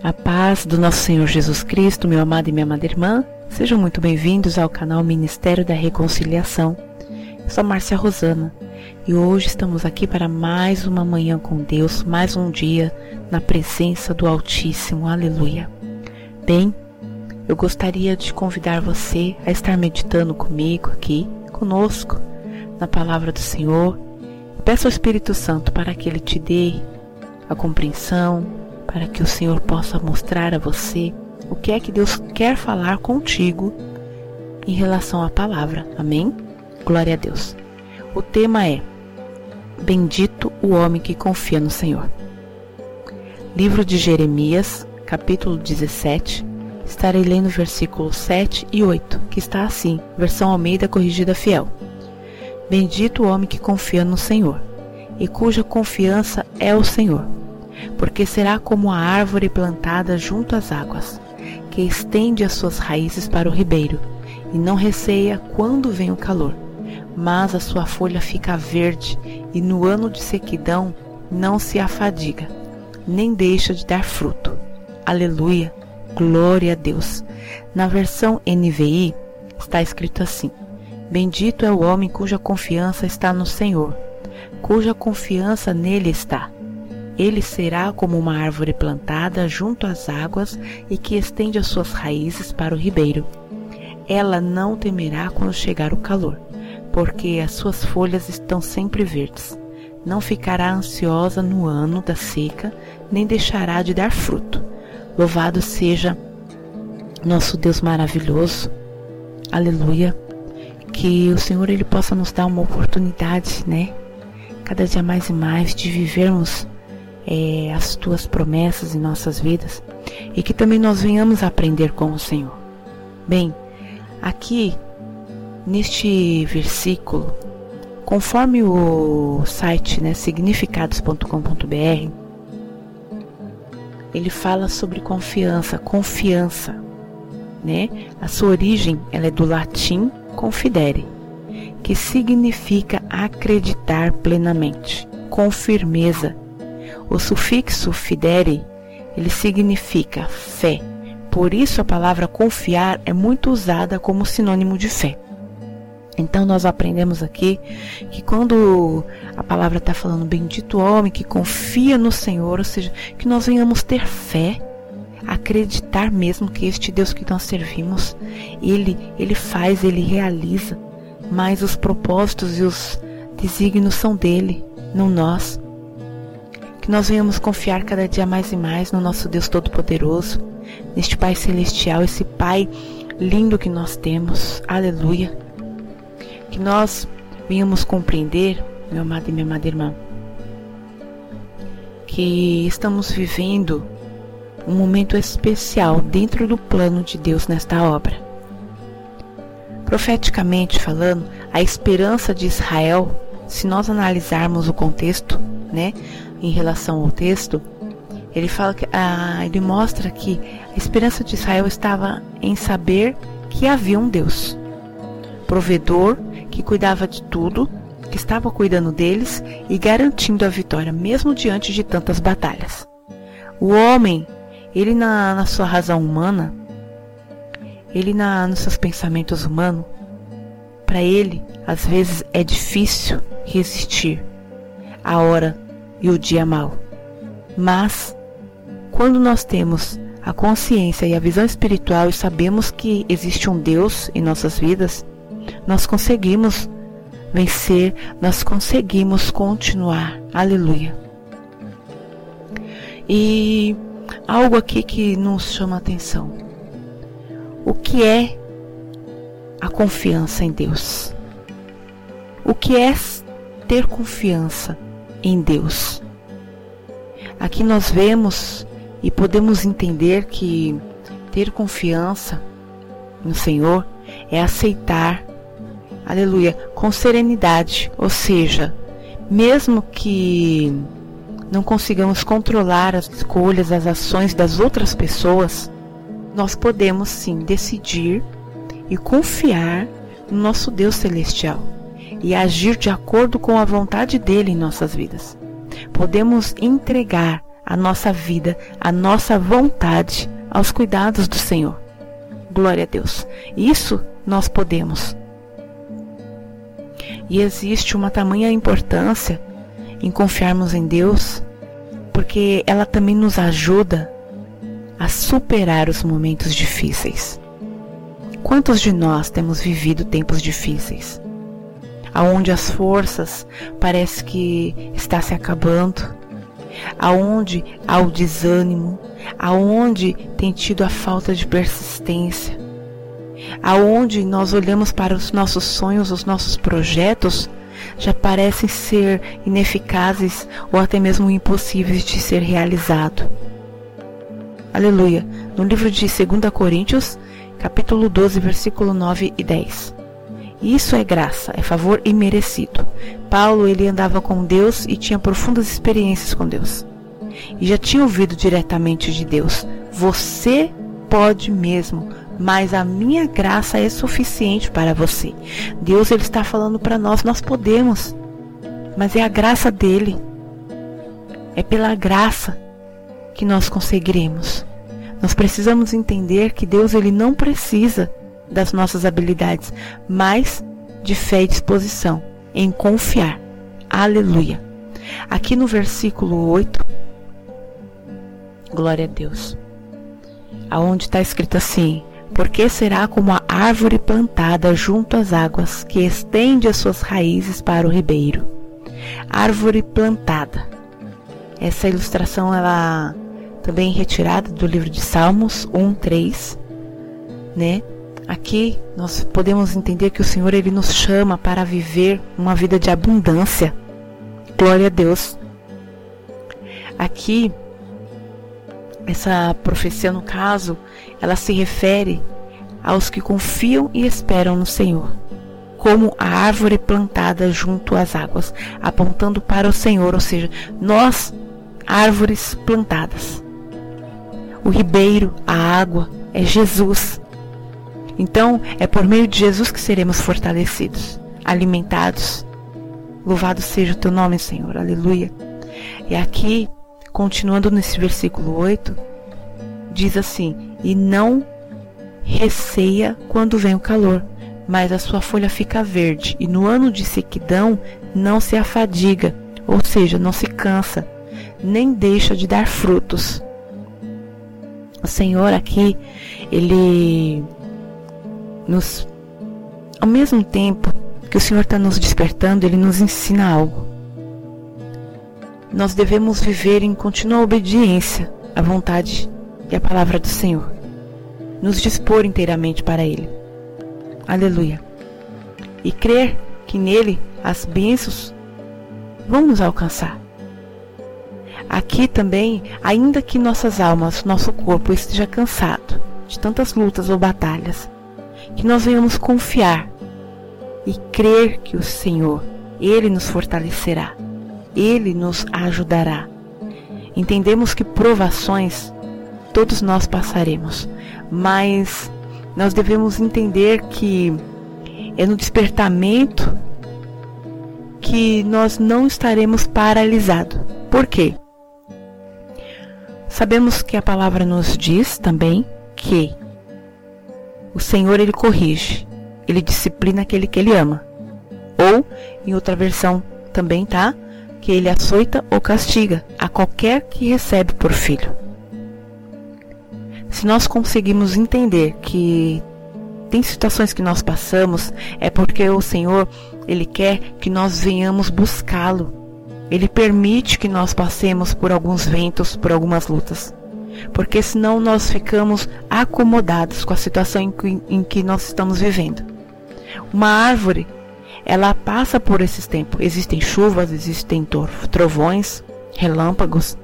A paz do nosso Senhor Jesus Cristo, meu amado e minha amada irmã, sejam muito bem-vindos ao canal Ministério da Reconciliação. Eu sou Márcia Rosana e hoje estamos aqui para mais uma manhã com Deus, mais um dia na presença do Altíssimo. Aleluia. Bem, eu gostaria de convidar você a estar meditando comigo aqui, conosco, na palavra do Senhor. Peço ao Espírito Santo para que ele te dê a compreensão, para que o Senhor possa mostrar a você o que é que Deus quer falar contigo em relação à palavra. Amém? Glória a Deus. O tema é Bendito o homem que confia no Senhor. Livro de Jeremias, capítulo 17. Estarei lendo versículos 7 e 8, que está assim, versão Almeida Corrigida Fiel. Bendito o homem que confia no Senhor, e cuja confiança é o Senhor porque será como a árvore plantada junto às águas, que estende as suas raízes para o ribeiro, e não receia quando vem o calor, mas a sua folha fica verde, e no ano de sequidão não se afadiga, nem deixa de dar fruto. Aleluia! Glória a Deus! Na versão NVI está escrito assim: Bendito é o homem cuja confiança está no Senhor, cuja confiança nele está. Ele será como uma árvore plantada junto às águas e que estende as suas raízes para o ribeiro. Ela não temerá quando chegar o calor, porque as suas folhas estão sempre verdes. Não ficará ansiosa no ano da seca, nem deixará de dar fruto. Louvado seja nosso Deus maravilhoso. Aleluia. Que o Senhor ele possa nos dar uma oportunidade, né? Cada dia mais e mais de vivermos é, as tuas promessas em nossas vidas e que também nós venhamos aprender com o Senhor. Bem, aqui neste versículo, conforme o site né, significados.com.br, ele fala sobre confiança, confiança, né? A sua origem ela é do latim confidere, que significa acreditar plenamente, com firmeza o sufixo fidere, ele significa fé. Por isso a palavra confiar é muito usada como sinônimo de fé. Então nós aprendemos aqui que quando a palavra está falando bendito homem que confia no Senhor, ou seja, que nós venhamos ter fé, acreditar mesmo que este Deus que nós servimos, ele ele faz, ele realiza, mas os propósitos e os desígnios são dele, não nós. Que nós venhamos confiar cada dia mais e mais no nosso Deus Todo-Poderoso, neste Pai Celestial, esse Pai lindo que nós temos. Aleluia. Que nós venhamos compreender, meu amado e minha amada irmã, que estamos vivendo um momento especial dentro do plano de Deus nesta obra. Profeticamente falando, a esperança de Israel, se nós analisarmos o contexto, né, em relação ao texto, ele fala que ah, ele mostra que a esperança de Israel estava em saber que havia um Deus, provedor que cuidava de tudo, que estava cuidando deles e garantindo a vitória mesmo diante de tantas batalhas. O homem, ele na, na sua razão humana, ele na, nos seus pensamentos humanos, para ele às vezes é difícil resistir à hora e o dia mau. Mas, quando nós temos a consciência e a visão espiritual e sabemos que existe um Deus em nossas vidas, nós conseguimos vencer, nós conseguimos continuar. Aleluia. E algo aqui que nos chama a atenção. O que é a confiança em Deus? O que é ter confiança em Deus. Aqui nós vemos e podemos entender que ter confiança no Senhor é aceitar, aleluia, com serenidade, ou seja, mesmo que não consigamos controlar as escolhas, as ações das outras pessoas, nós podemos sim decidir e confiar no nosso Deus celestial e agir de acordo com a vontade dele em nossas vidas. Podemos entregar a nossa vida, a nossa vontade aos cuidados do Senhor. Glória a Deus. Isso nós podemos. E existe uma tamanha importância em confiarmos em Deus, porque ela também nos ajuda a superar os momentos difíceis. Quantos de nós temos vivido tempos difíceis? Aonde as forças parece que está se acabando, aonde há o desânimo, aonde tem tido a falta de persistência, aonde nós olhamos para os nossos sonhos, os nossos projetos, já parecem ser ineficazes ou até mesmo impossíveis de ser realizado. Aleluia. No livro de 2 Coríntios, capítulo 12, versículo 9 e 10. Isso é graça, é favor imerecido. Paulo, ele andava com Deus e tinha profundas experiências com Deus. E já tinha ouvido diretamente de Deus: Você pode mesmo, mas a minha graça é suficiente para você. Deus ele está falando para nós, nós podemos. Mas é a graça dele. É pela graça que nós conseguiremos. Nós precisamos entender que Deus ele não precisa das nossas habilidades, mas de fé e disposição em confiar. Aleluia. Aqui no versículo 8, glória a Deus. Aonde está escrito assim: porque será como a árvore plantada junto às águas, que estende as suas raízes para o ribeiro. Árvore plantada. Essa ilustração ela também retirada do livro de Salmos 1, 3, né? Aqui nós podemos entender que o Senhor ele nos chama para viver uma vida de abundância. Glória a Deus. Aqui essa profecia no caso, ela se refere aos que confiam e esperam no Senhor, como a árvore plantada junto às águas, apontando para o Senhor, ou seja, nós árvores plantadas o ribeiro, a água, é Jesus. Então, é por meio de Jesus que seremos fortalecidos, alimentados. Louvado seja o teu nome, Senhor. Aleluia. E aqui, continuando nesse versículo 8, diz assim: E não receia quando vem o calor, mas a sua folha fica verde, e no ano de sequidão não se afadiga, ou seja, não se cansa, nem deixa de dar frutos. O Senhor aqui, ele nos. Ao mesmo tempo que o Senhor está nos despertando, ele nos ensina algo. Nós devemos viver em contínua obediência à vontade e à palavra do Senhor. Nos dispor inteiramente para Ele. Aleluia. E crer que nele as bênçãos vão nos alcançar. Aqui também, ainda que nossas almas, nosso corpo esteja cansado de tantas lutas ou batalhas, que nós venhamos confiar e crer que o Senhor, Ele nos fortalecerá, Ele nos ajudará. Entendemos que provações todos nós passaremos, mas nós devemos entender que é no despertamento que nós não estaremos paralisados. Por quê? Sabemos que a palavra nos diz também que o Senhor ele corrige, ele disciplina aquele que ele ama. Ou, em outra versão também tá, que ele açoita ou castiga a qualquer que recebe por filho. Se nós conseguimos entender que tem situações que nós passamos, é porque o Senhor, ele quer que nós venhamos buscá-lo ele permite que nós passemos por alguns ventos, por algumas lutas. Porque senão nós ficamos acomodados com a situação em que, em que nós estamos vivendo. Uma árvore, ela passa por esses tempos. Existem chuvas, existem trovões, relâmpagos.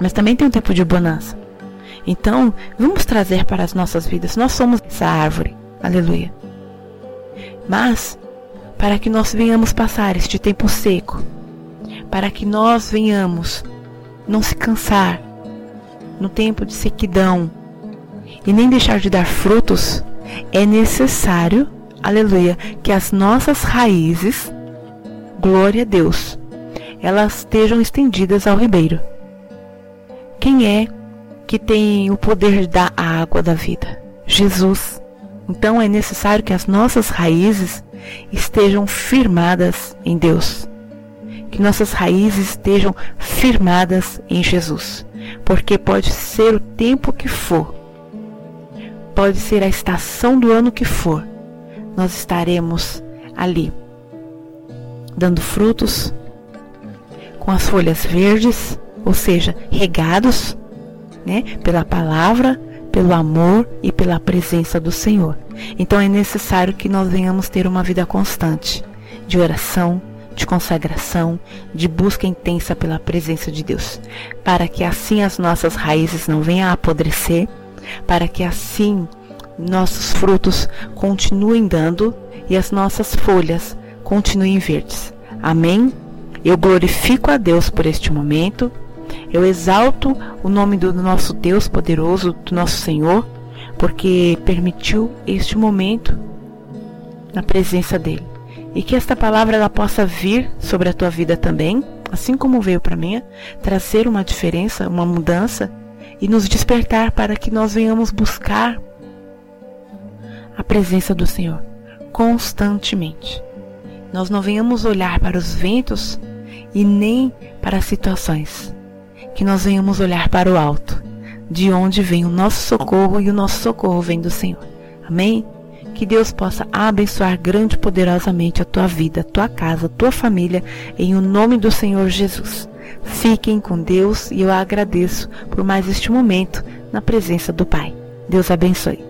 Mas também tem um tempo de bonança. Então, vamos trazer para as nossas vidas. Nós somos essa árvore. Aleluia. Mas para que nós venhamos passar este tempo seco, para que nós venhamos não se cansar no tempo de sequidão e nem deixar de dar frutos, é necessário, aleluia, que as nossas raízes, glória a Deus, elas estejam estendidas ao ribeiro. quem é que tem o poder da água da vida? Jesus. Então é necessário que as nossas raízes estejam firmadas em Deus. Que nossas raízes estejam firmadas em Jesus. Porque pode ser o tempo que for, pode ser a estação do ano que for, nós estaremos ali, dando frutos, com as folhas verdes, ou seja, regados né, pela palavra, pelo amor e pela presença do Senhor. Então é necessário que nós venhamos ter uma vida constante de oração, de consagração, de busca intensa pela presença de Deus, para que assim as nossas raízes não venham a apodrecer, para que assim nossos frutos continuem dando e as nossas folhas continuem verdes. Amém? Eu glorifico a Deus por este momento. Eu exalto o nome do nosso Deus poderoso, do nosso Senhor, porque permitiu este momento na presença dele. E que esta palavra ela possa vir sobre a tua vida também, assim como veio para mim, trazer uma diferença, uma mudança e nos despertar para que nós venhamos buscar a presença do Senhor constantemente. Nós não venhamos olhar para os ventos e nem para as situações. Que nós venhamos olhar para o alto, de onde vem o nosso socorro e o nosso socorro vem do Senhor. Amém? Que Deus possa abençoar grande e poderosamente a tua vida, a tua casa, a tua família, em o nome do Senhor Jesus. Fiquem com Deus e eu agradeço por mais este momento na presença do Pai. Deus abençoe.